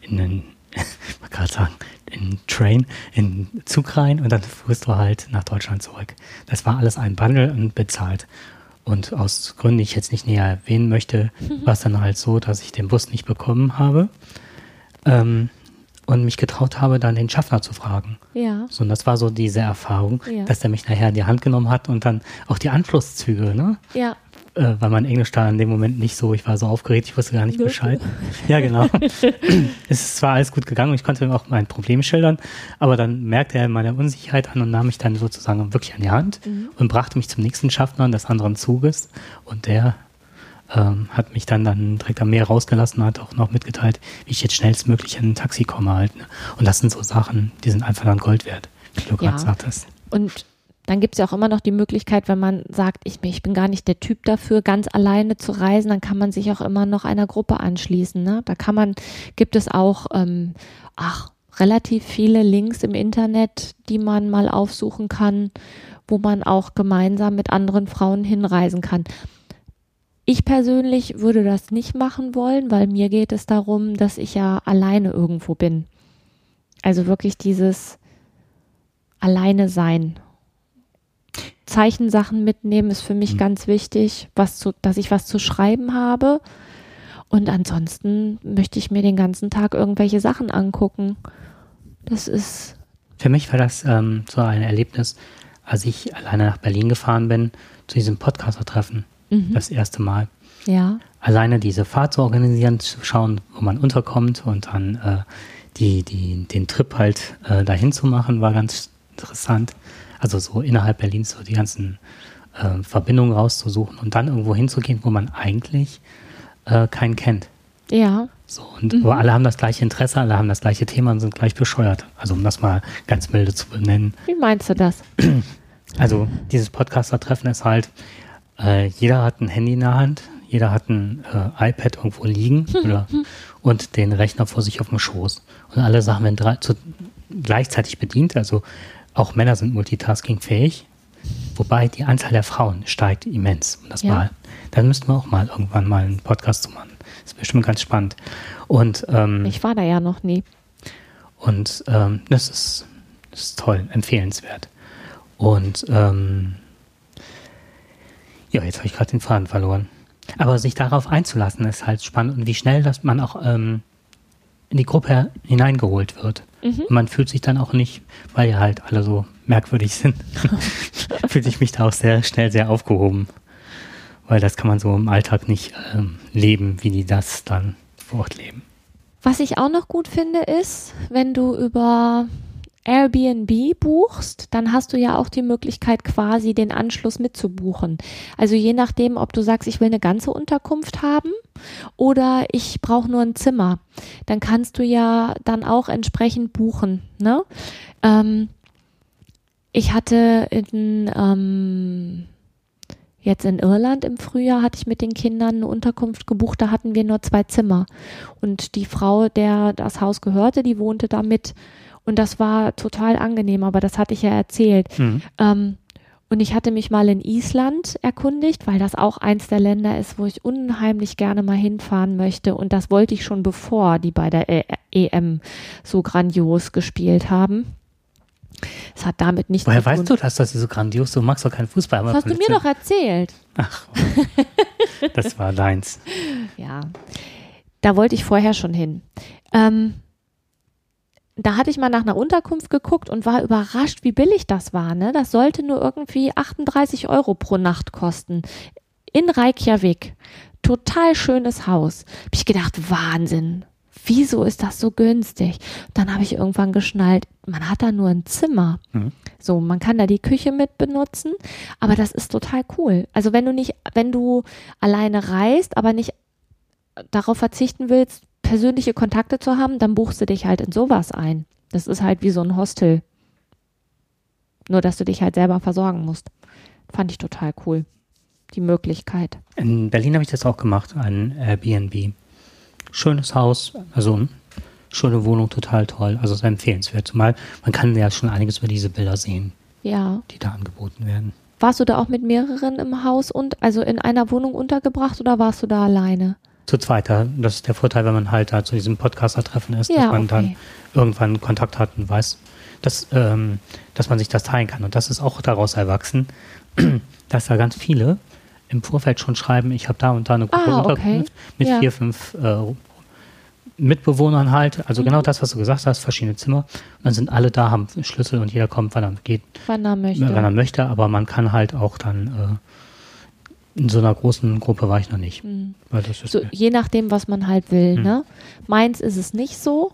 in den, man kann sagen, in Train, in Zug rein und dann fuhrst du halt nach Deutschland zurück. Das war alles ein Bundle und bezahlt. Und aus Gründen, die ich jetzt nicht näher erwähnen möchte, war es dann halt so, dass ich den Bus nicht bekommen habe ähm, und mich getraut habe, dann den Schaffner zu fragen. Ja. So, und das war so diese Erfahrung, Ja. dass er mich nachher in die Hand genommen hat und dann auch die Anschlusszüge, ne? Ja. Äh, weil mein Englisch da in dem Moment nicht so, ich war so aufgeregt, ich wusste gar nicht. Bescheid. Ja, genau. es ist zwar alles gut gegangen und ich konnte ihm auch mein Problem schildern, aber dann merkte er meine Unsicherheit an und nahm mich dann sozusagen wirklich an die Hand Mhm. und brachte mich zum nächsten Schaffner des anderen Zuges und der ähm, hat mich dann, dann direkt am Meer rausgelassen und hat auch noch mitgeteilt, wie ich jetzt schnellstmöglich in ein Taxi komme halt. Ne? Und das sind so Sachen, die sind einfach dann Gold wert, wie du Ja. gerade sagtest. Und dann gibt es ja auch immer noch die Möglichkeit, wenn man sagt, ich, ich bin gar nicht der Typ dafür, ganz alleine zu reisen, dann kann man sich auch immer noch einer Gruppe anschließen. Ne? Da kann man, gibt es auch, ähm, ach, relativ viele Links im Internet, die man mal aufsuchen kann, wo man auch gemeinsam mit anderen Frauen hinreisen kann. Ich persönlich würde das nicht machen wollen, weil mir geht es darum, dass ich ja alleine irgendwo bin. Also wirklich dieses alleine sein. Zeichensachen mitnehmen ist für mich Mhm. ganz wichtig, was zu, dass ich was zu schreiben habe. Und ansonsten möchte ich mir den ganzen Tag irgendwelche Sachen angucken. Das ist, Für mich war das ähm, so ein Erlebnis, als ich alleine nach Berlin gefahren bin, zu diesem Podcaster-Treffen. mhm. Das erste Mal. ja, Alleine diese Fahrt zu organisieren, zu schauen, wo man unterkommt und dann äh, die, die, den Trip halt äh, dahin zu machen, war ganz interessant. Also so innerhalb Berlins so die ganzen äh, Verbindungen rauszusuchen und dann irgendwo hinzugehen, wo man eigentlich äh, keinen kennt. ja, So, und aber alle haben das gleiche Interesse, alle haben das gleiche Thema und sind gleich bescheuert. Also um das mal ganz milde zu benennen. wie meinst du das? Also dieses Podcaster-Treffen ist halt, äh, jeder hat ein Handy in der Hand, jeder hat ein äh, iPad irgendwo liegen oder, und den Rechner vor sich auf dem Schoß. Und alle Sachen werden drei, zu, gleichzeitig bedient. Also auch Männer sind multitaskingfähig, wobei die Anzahl der Frauen steigt immens. Um das Ja. mal, dann müssten wir auch mal irgendwann mal einen Podcast zu machen. Das ist bestimmt ganz spannend. Und ähm, Ich war da ja noch nie. und ähm, das, ist, das ist toll, empfehlenswert. Und ähm, ja, jetzt habe ich gerade den Faden verloren. Aber sich darauf einzulassen, ist halt spannend und wie schnell, dass man auch ähm, in die Gruppe hineingeholt wird. Und man fühlt sich dann auch nicht, weil ja halt alle so merkwürdig sind, fühlt sich mich da auch sehr schnell sehr aufgehoben. Weil das kann man so im Alltag nicht ähm, leben, wie die das dann vor Ort leben. Was ich auch noch gut finde, ist, wenn du über Airbnb buchst, dann hast du ja auch die Möglichkeit, quasi den Anschluss mitzubuchen. Also je nachdem, ob du sagst, ich will eine ganze Unterkunft haben oder ich brauche nur ein Zimmer, dann kannst du ja dann auch entsprechend buchen. Ne? Ähm, ich hatte in ähm, Jetzt in Irland im Frühjahr hatte ich mit den Kindern eine Unterkunft gebucht, da hatten wir nur zwei Zimmer. Und die Frau, der das Haus gehörte, die wohnte da mit. Und das war total angenehm, aber das hatte ich ja erzählt. Ähm, und ich hatte mich mal in Island erkundigt, weil das auch eins der Länder ist, wo ich unheimlich gerne mal hinfahren möchte. Und das wollte ich schon bevor die bei der E- EM so grandios gespielt haben. Es hat damit nichts Woher zu tun. weißt du das, dass sie so grandios, du magst doch keinen Fußball. Das hast du mir doch erzählt. Ach, das war deins. Ja, da wollte ich vorher schon hin. Ähm, da hatte ich mal nach einer Unterkunft geguckt und war überrascht, wie billig das war. Ne? Das sollte nur irgendwie 38 Euro pro Nacht kosten. In Reykjavik. Total schönes Haus. Hab ich gedacht, Wahnsinn. Wieso ist das so günstig? Dann habe ich irgendwann geschnallt, man hat da nur ein Zimmer. Mhm. So, man kann da die Küche mit benutzen, aber das ist total cool. Also wenn du nicht, wenn du alleine reist, aber nicht darauf verzichten willst, persönliche Kontakte zu haben, dann buchst du dich halt in sowas ein. Das ist halt wie so ein Hostel. Nur, dass du dich halt selber versorgen musst. Fand ich total cool. Die Möglichkeit. In Berlin habe ich das auch gemacht, ein Airbnb. Schönes Haus, also schöne Wohnung, total toll. Also sehr empfehlenswert. Zumal man kann ja schon einiges über diese Bilder sehen, Ja. die da angeboten werden. Warst du da auch mit mehreren im Haus und also in einer Wohnung untergebracht oder warst du da alleine? Zu zweit, da- das ist der Vorteil, wenn man halt da zu diesem Podcaster-Treffen ist, dass Ja, man dann okay. irgendwann Kontakt hat und weiß, dass, ähm, dass man sich das teilen kann. Und das ist auch daraus erwachsen, dass da ganz viele im Vorfeld schon schreiben, ich habe da und da eine gute Ah, okay. Unterkunft mit Ja. vier, fünf äh, Mitbewohnern halt. Also Mhm. genau das, was du gesagt hast, verschiedene Zimmer. Und dann sind alle da, haben Schlüssel und jeder kommt, wann er geht, Wann er möchte. wenn er möchte. Aber man kann halt auch dann äh, in so einer großen Gruppe war ich noch nicht. Mhm. so, je nachdem, was man halt will. Mhm. Ne? Meins ist es nicht so.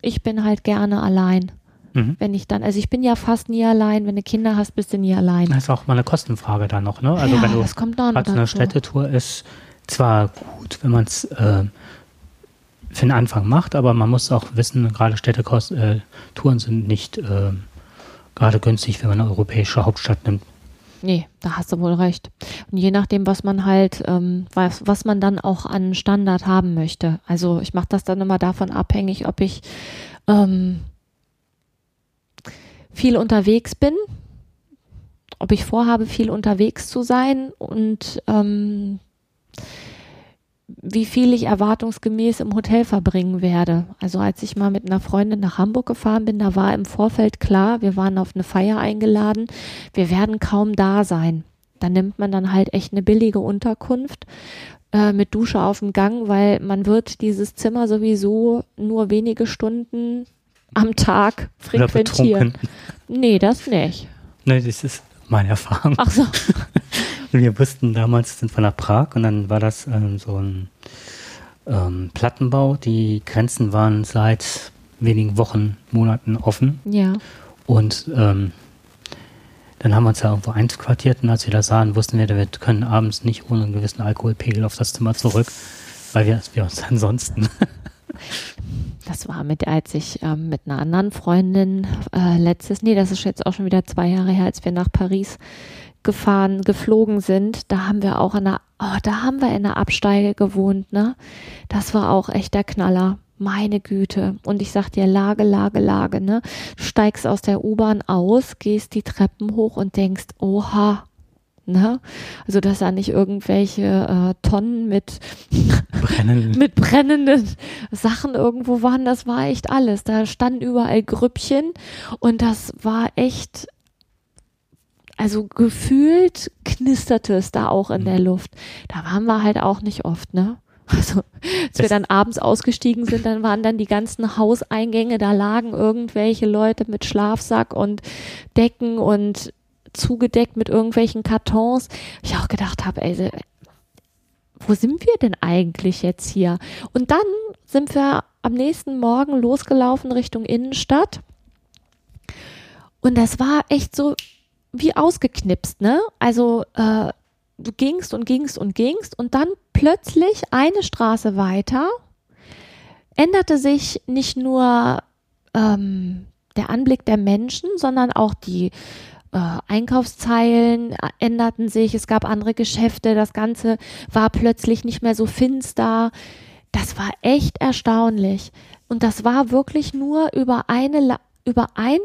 Ich bin halt gerne allein. Mhm. Wenn ich dann, also ich bin ja fast nie allein. Wenn du Kinder hast, bist du nie allein. Das ist auch mal eine Kostenfrage dann noch. Ne? Also ja, wenn du das kommt auch noch eine. Städtetour ist, zwar gut, wenn man es äh, für den Anfang macht, aber man muss auch wissen, gerade Städtetouren äh, sind nicht äh, gerade günstig, wenn man eine europäische Hauptstadt nimmt. Nee, da hast du wohl recht. Und je nachdem, was man halt, ähm, was, was man dann auch an Standard haben möchte. Also ich mache das dann immer davon abhängig, ob ich ähm, viel unterwegs bin, ob ich vorhabe, viel unterwegs zu sein und ähm, wie viel ich erwartungsgemäß im Hotel verbringen werde. Also als ich mal mit einer Freundin nach Hamburg gefahren bin, da war im Vorfeld klar, wir waren auf eine Feier eingeladen, wir werden kaum da sein. Da nimmt man dann halt echt eine billige Unterkunft äh, mit Dusche auf dem Gang, weil man wird dieses Zimmer sowieso nur wenige Stunden am Tag frequentieren. Nee, das nicht. Ne, das ist meine Erfahrung. Ach so. Wir wussten damals, sind wir nach Prag und dann war das ähm, so ein ähm, Plattenbau. Die Grenzen waren seit wenigen Wochen, Monaten offen. Ja. Und ähm, dann haben wir uns da irgendwo einquartiert und als wir das sahen, wussten wir, wir können abends nicht ohne einen gewissen Alkoholpegel auf das Zimmer zurück, weil wir, wir uns ansonsten. Das war mit, als ich ähm, mit einer anderen Freundin äh, letztes, nee, das ist jetzt auch schon wieder zwei Jahre her, als wir nach Paris gefahren, geflogen sind. Da haben wir auch in einer, oh, da haben wir in einer Absteige gewohnt, ne? Das war auch echt der Knaller. Meine Güte. Und ich sag dir, Lage, Lage, Lage, ne? Steigst aus der U-Bahn aus, gehst die Treppen hoch und denkst, oha, ne? Also, dass da nicht irgendwelche äh, Tonnen mit mit brennenden Sachen irgendwo waren. Das war echt alles. Da standen überall Grüppchen und das war echt, also gefühlt knisterte es da auch in der Luft. Da waren wir halt auch nicht oft, ne? Also, als wir Das- dann abends ausgestiegen sind, dann waren dann die ganzen Hauseingänge, da lagen irgendwelche Leute mit Schlafsack und Decken und zugedeckt mit irgendwelchen Kartons. Ich auch gedacht habe, ey, wo sind wir denn eigentlich jetzt hier? Und dann sind wir am nächsten Morgen losgelaufen Richtung Innenstadt. Und das war echt so wie ausgeknipst, ne? Also äh, du gingst und gingst und gingst und dann plötzlich eine Straße weiter änderte sich nicht nur ähm, der Anblick der Menschen, sondern auch die äh, Einkaufszeilen änderten sich, es gab andere Geschäfte, das Ganze war plötzlich nicht mehr so finster. Das war echt erstaunlich. Und das war wirklich nur über eine, über eine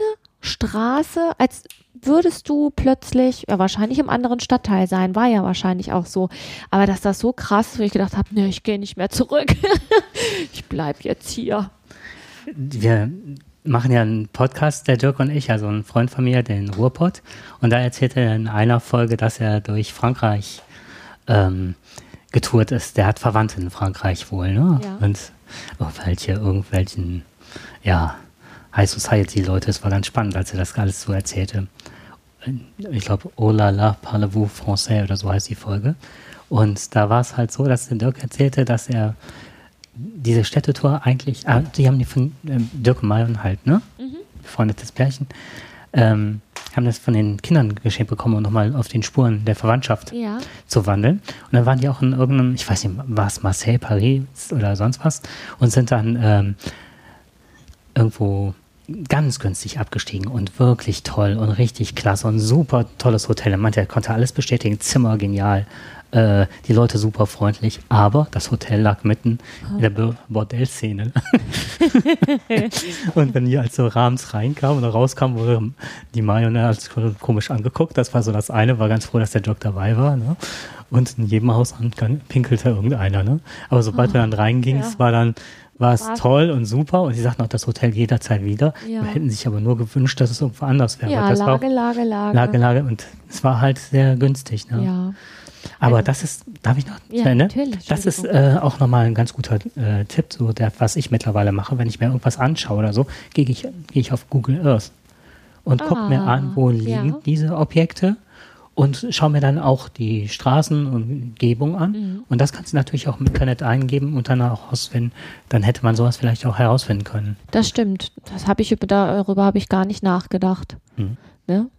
Straße, als würdest du plötzlich, ja, wahrscheinlich im anderen Stadtteil sein, war ja wahrscheinlich auch so. Aber dass das so krass ist, wo ich gedacht habe, nee, ich gehe nicht mehr zurück. ich bleib jetzt hier. Wir machen ja einen Podcast, der Dirk und ich, also ein Freund von mir, den Ruhrpott. Und da erzählte er in einer Folge, dass er durch Frankreich ähm, getourt ist. Der hat Verwandte in Frankreich wohl, ne? Ja. Und irgendwelche, irgendwelchen, ja, High Society-Leute. Es war ganz spannend, als er das alles so erzählte. Ich glaube, Oh la la, parlez-vous français oder so heißt die Folge. Und da war es halt so, dass der Dirk erzählte, dass er diese Städtetour eigentlich, ah, die haben die von ähm, Dirk und Marion halt, ne? Befreundetes Pärchen, ähm, haben das von den Kindern geschenkt bekommen, um nochmal auf den Spuren der Verwandtschaft Ja. zu wandeln. Und dann waren die auch in irgendeinem, ich weiß nicht, war es Marseille, Paris oder sonst was, und sind dann ähm, irgendwo ganz günstig abgestiegen und wirklich toll und richtig klasse und super tolles Hotel. Er meinte, er konnte alles bestätigen, Zimmer genial, äh, die Leute super freundlich, aber das Hotel lag mitten in der Bo- Bordellszene. und wenn die als so abends reinkamen oder rauskamen, wurde die als komisch angeguckt. Das war so das eine, war ganz froh, dass der Jock dabei war. Ne? Und in jedem Haus pinkelte irgendeiner. Ne? Aber sobald wir dann reingingen, ja. war dann war es toll und super und sie sagten auch das Hotel jederzeit wieder. Ja. Wir hätten sich aber nur gewünscht, dass es irgendwo anders wäre. Ja, Lage, Lage, Lage. Lage, Lage und es war halt sehr günstig. Ne? Ja. Aber Also- das ist, darf ich noch Ja, Ende? natürlich, Das ist äh, auch nochmal ein ganz guter äh, Tipp, so der, was ich mittlerweile mache, wenn ich mir irgendwas anschaue oder so, gehe ich, gehe ich auf Google Earth und gucke mir Ah, an, wo liegen ja. diese Objekte und schaue mir dann auch die Straßen und Umgebung an. Mhm. Und das kannst du natürlich auch im Internet eingeben und dann auch herausfinden. Dann hätte man sowas vielleicht auch herausfinden können. Das stimmt. Das habe ich über- darüber habe ich gar nicht nachgedacht. Mhm. Ne?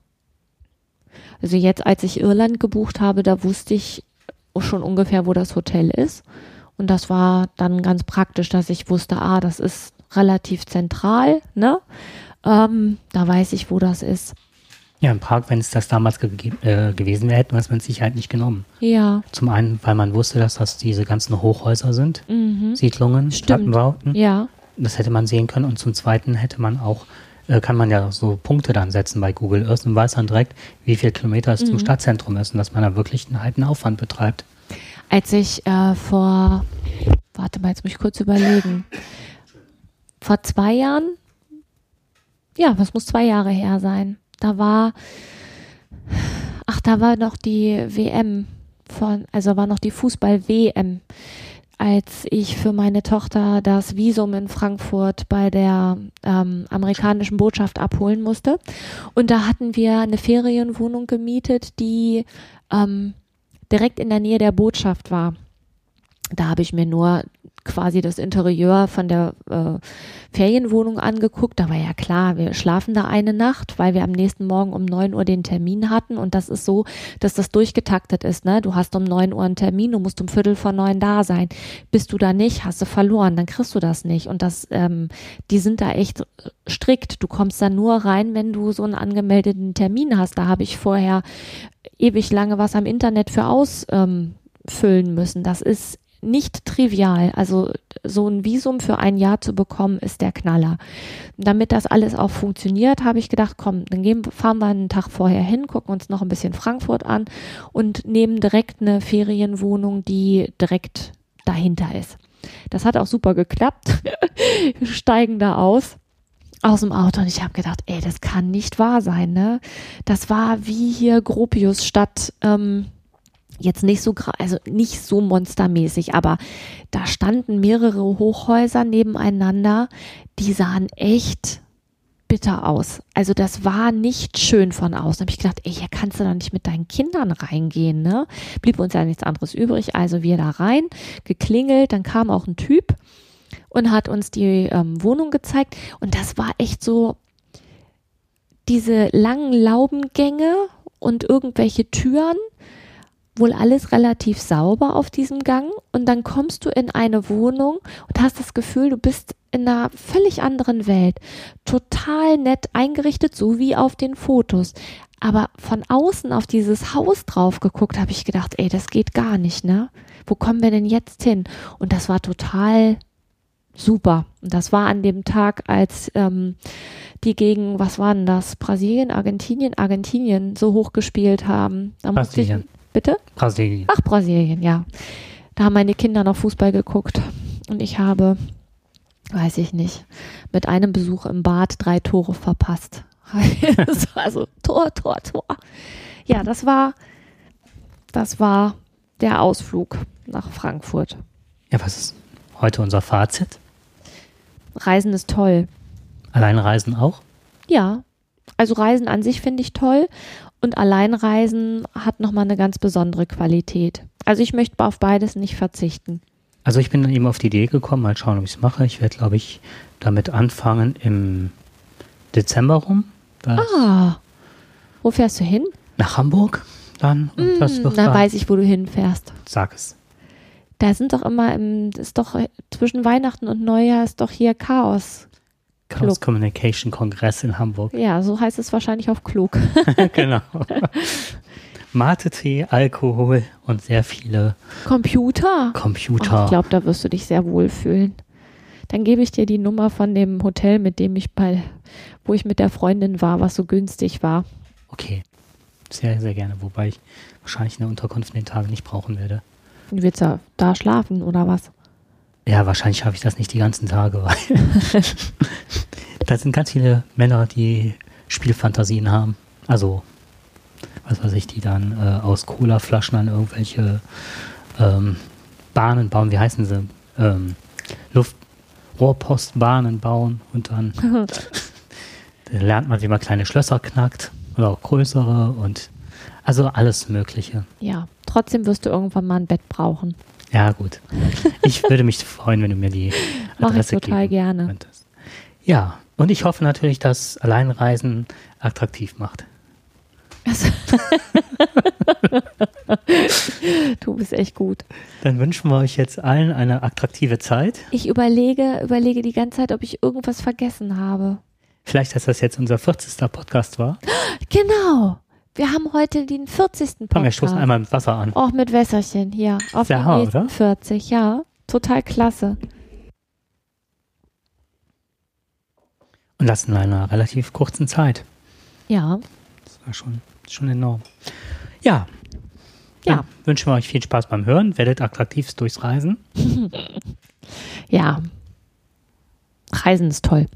Also jetzt, als ich Irland gebucht habe, da wusste ich schon ungefähr, wo das Hotel ist. Und das war dann ganz praktisch, dass ich wusste, ah, das ist relativ zentral, ne? Ähm, da weiß ich, wo das ist. Ja, in Prag, wenn es das damals ge äh, gewesen wäre, hätten wir es mit Sicherheit nicht genommen. Ja, Zum einen, weil man wusste, dass das diese ganzen Hochhäuser sind, mhm. Siedlungen, Stimmt. Plattenbauten. ja, Das hätte man sehen können. Und zum Zweiten hätte man auch, äh, kann man ja so Punkte dann setzen bei Google Earth und weiß dann direkt, wie viel Kilometer es Mhm. zum Stadtzentrum ist und dass man da wirklich einen halben Aufwand betreibt. als ich äh, vor, warte mal, jetzt muss ich kurz überlegen, vor zwei Jahren, ja, was muss zwei Jahre her sein? Da war, ach, da war noch die WM von, also war noch die Fußball-WM, als ich für meine Tochter das Visum in Frankfurt bei der ähm, amerikanischen Botschaft abholen musste. Und da hatten wir eine Ferienwohnung gemietet, die ähm, direkt in der Nähe der Botschaft war. Da habe ich mir nur quasi das Interieur von der äh, Ferienwohnung angeguckt. Da war ja klar, wir schlafen da eine Nacht, weil wir am nächsten Morgen um 9 Uhr den Termin hatten. Und das ist so, dass das durchgetaktet ist. Ne? Du hast um 9 Uhr einen Termin, du musst um Viertel vor neun da sein. Bist du da nicht, hast du verloren, dann kriegst du das nicht. Und das, ähm, die sind da echt strikt. Du kommst da nur rein, wenn du so einen angemeldeten Termin hast. Da habe ich vorher ewig lange was am Internet für ausfüllen ähm, müssen. Das ist nicht trivial. Also so ein Visum für ein Jahr zu bekommen, ist der Knaller. Damit das alles auch funktioniert, habe ich gedacht, komm, dann gehen, fahren wir einen Tag vorher hin, gucken uns noch ein bisschen Frankfurt an und nehmen direkt eine Ferienwohnung, die direkt dahinter ist. Das hat auch super geklappt. Wir steigen da aus aus dem Auto und ich habe gedacht, ey, das kann nicht wahr sein, ne? Das war wie hier Gropius statt ähm, jetzt nicht so also nicht so monstermäßig, aber da standen mehrere Hochhäuser nebeneinander, die sahen echt bitter aus. Also das war nicht schön von außen. Da habe ich gedacht, ey, hier kannst du doch nicht mit deinen Kindern reingehen, ne? Blieb uns ja nichts anderes übrig, also wir da rein, geklingelt, dann kam auch ein Typ und hat uns die ähm, Wohnung gezeigt. Und das war echt so diese langen Laubengänge und irgendwelche Türen, wohl alles relativ sauber auf diesem Gang. Und dann kommst du in eine Wohnung und hast das Gefühl, du bist in einer völlig anderen Welt. Total nett eingerichtet, so wie auf den Fotos. Aber von außen auf dieses Haus drauf geguckt, habe ich gedacht, ey, das geht gar nicht, ne? Wo kommen wir denn jetzt hin? Und das war total super. Und das war an dem Tag, als ähm, die gegen, was waren das? Brasilien, Argentinien, Argentinien so hoch gespielt haben. Da musste ich, Brasilien. Bitte? Brasilien. Ach, Brasilien, ja. Da haben meine Kinder noch Fußball geguckt. Und ich habe, weiß ich nicht, mit einem Besuch im Bad drei Tore verpasst. das war so Tor, Tor, Tor. Ja, das war, das war der Ausflug nach Frankfurt. Ja, was ist heute unser Fazit? Reisen ist toll. Alleinreisen auch? Ja, also Reisen an sich finde ich toll und Alleinreisen hat nochmal eine ganz besondere Qualität. Also ich möchte auf beides nicht verzichten. Also ich bin dann eben auf die Idee gekommen, mal schauen, ob ich es mache. Ich werde, glaube ich, damit anfangen im Dezember rum. Das Ah, wo fährst du hin? Nach Hamburg dann. Und das Hm, wird dann dann, weiß ich, wo du hinfährst. sag es. Da sind doch immer im, ist doch zwischen Weihnachten und Neujahr ist doch hier Chaos. Chaos Klug. Communication Kongress in Hamburg. Ja, so heißt es wahrscheinlich auf klug. genau. Mate-Tee, Alkohol und sehr viele Computer. Oh, Computer. ich glaube, da wirst du dich sehr wohl fühlen. Dann gebe ich dir die Nummer von dem Hotel, mit dem ich bei, wo ich mit der Freundin war, was so günstig war. okay. Sehr, sehr gerne. Wobei ich wahrscheinlich eine Unterkunft in den Tagen nicht brauchen werde. Du willst ja da schlafen oder was? Ja, wahrscheinlich schaffe ich das nicht die ganzen Tage, weil da sind ganz viele Männer, die Spielfantasien haben. Also was weiß ich, die dann äh, aus Colaflaschen an irgendwelche ähm, Bahnen bauen, wie heißen sie? Ähm, Luftrohrpostbahnen bauen und dann, dann lernt man, wie man kleine Schlösser knackt oder auch größere und also alles Mögliche. Ja, trotzdem wirst du irgendwann mal ein Bett brauchen. Ja, gut. Ich würde mich freuen, wenn du mir die Mach ich Adresse total gerne. könntest. Ja, und ich hoffe natürlich, dass Alleinreisen attraktiv macht. Du bist echt gut. Dann wünschen wir euch jetzt allen eine attraktive Zeit. Ich überlege, überlege die ganze Zeit, ob ich irgendwas vergessen habe. Vielleicht, dass das jetzt unser 40. Podcast war. Genau. Wir haben heute den 40. Podcast. Komm, wir stoßen einmal mit Wasser an. Auch mit Wässerchen hier. Auf Der die nächsten oder? 40, ja. Total klasse. Und das in einer relativ kurzen Zeit. Ja. Das war schon, schon enorm. Ja. Ja. Dann wünschen wir euch viel Spaß beim Hören. Werdet attraktivst durchs Reisen. Ja. Reisen ist toll.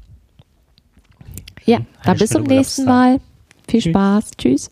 Ja, dann bis zum nächsten. Mal. Viel Tschüss. Spaß. Tschüss.